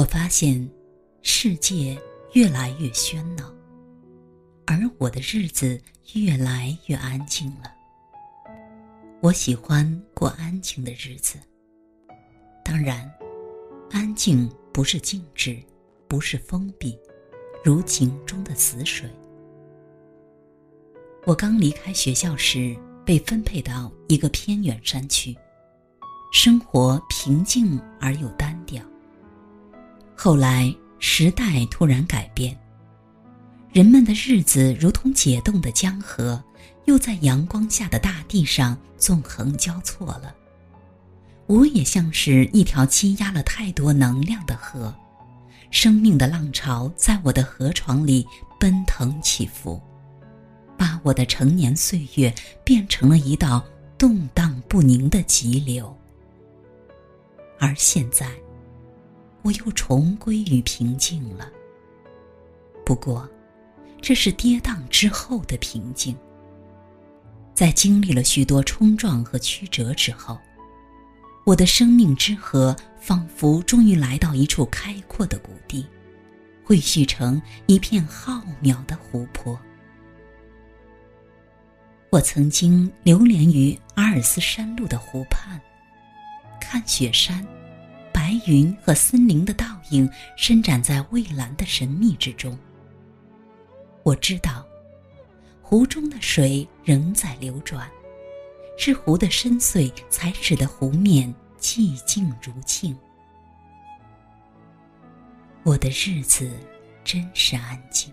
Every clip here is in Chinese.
我发现，世界越来越喧闹，而我的日子越来越安静了。我喜欢过安静的日子。当然，安静不是静止，不是封闭，如井中的死水。我刚离开学校时，被分配到一个偏远山区，生活平静而又单。后来时代突然改变，人们的日子如同解冻的江河，又在阳光下的大地上纵横交错了。我也像是一条积压了太多能量的河，生命的浪潮在我的河床里奔腾起伏，把我的成年岁月变成了一道动荡不宁的急流。而现在。我又重归于平静了。不过，这是跌宕之后的平静。在经历了许多冲撞和曲折之后，我的生命之河仿佛终于来到一处开阔的谷地，汇聚成一片浩渺的湖泊。我曾经流连于阿尔斯山路的湖畔，看雪山。云和森林的倒影伸展在蔚蓝的神秘之中。我知道，湖中的水仍在流转，是湖的深邃才使得湖面寂静如镜。我的日子真是安静。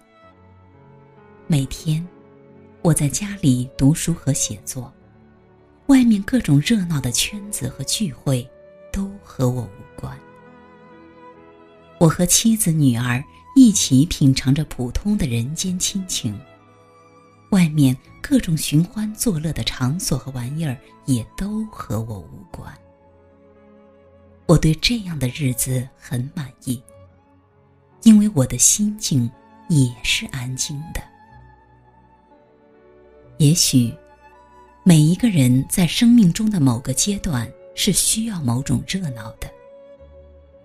每天，我在家里读书和写作，外面各种热闹的圈子和聚会。都和我无关。我和妻子、女儿一起品尝着普通的人间亲情。外面各种寻欢作乐的场所和玩意儿也都和我无关。我对这样的日子很满意，因为我的心境也是安静的。也许，每一个人在生命中的某个阶段。是需要某种热闹的。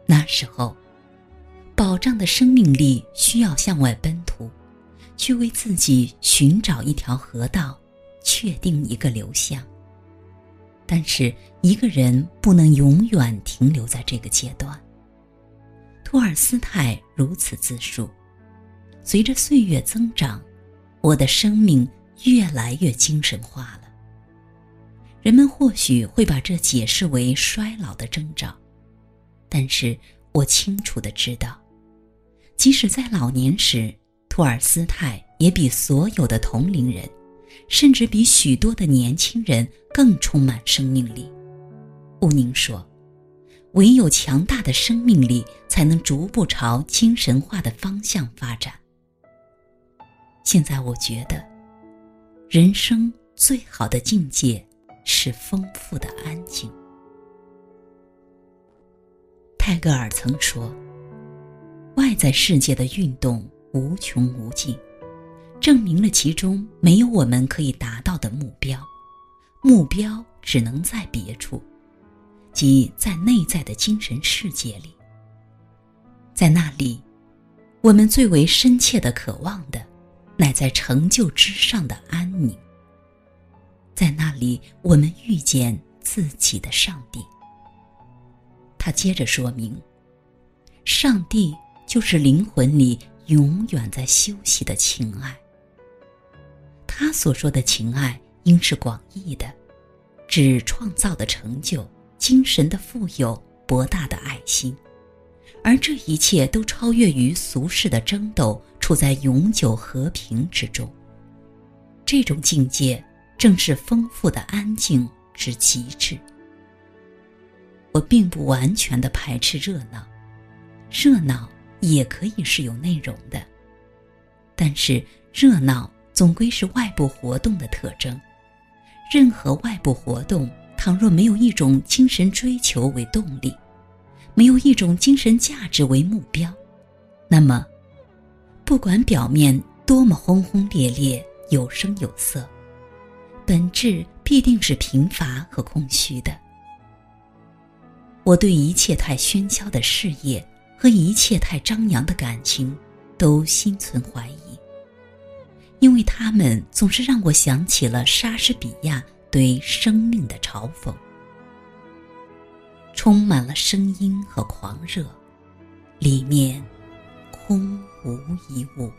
那时候，保障的生命力需要向外奔突，去为自己寻找一条河道，确定一个流向。但是，一个人不能永远停留在这个阶段。托尔斯泰如此自述：随着岁月增长，我的生命越来越精神化了。人们或许会把这解释为衰老的征兆，但是我清楚的知道，即使在老年时，托尔斯泰也比所有的同龄人，甚至比许多的年轻人更充满生命力。乌宁说：“唯有强大的生命力，才能逐步朝精神化的方向发展。”现在我觉得，人生最好的境界。是丰富的安静。泰戈尔曾说：“外在世界的运动无穷无尽，证明了其中没有我们可以达到的目标，目标只能在别处，即在内在的精神世界里。在那里，我们最为深切的渴望的，乃在成就之上的安宁。”在那里，我们遇见自己的上帝。他接着说明：上帝就是灵魂里永远在休息的情爱。他所说的情爱，应是广义的，指创造的成就、精神的富有、博大的爱心，而这一切都超越于俗世的争斗，处在永久和平之中。这种境界。正是丰富的安静之极致。我并不完全的排斥热闹，热闹也可以是有内容的。但是热闹总归是外部活动的特征。任何外部活动，倘若没有一种精神追求为动力，没有一种精神价值为目标，那么，不管表面多么轰轰烈烈、有声有色。本质必定是贫乏和空虚的。我对一切太喧嚣的事业和一切太张扬的感情，都心存怀疑，因为他们总是让我想起了莎士比亚对生命的嘲讽，充满了声音和狂热，里面空无一物。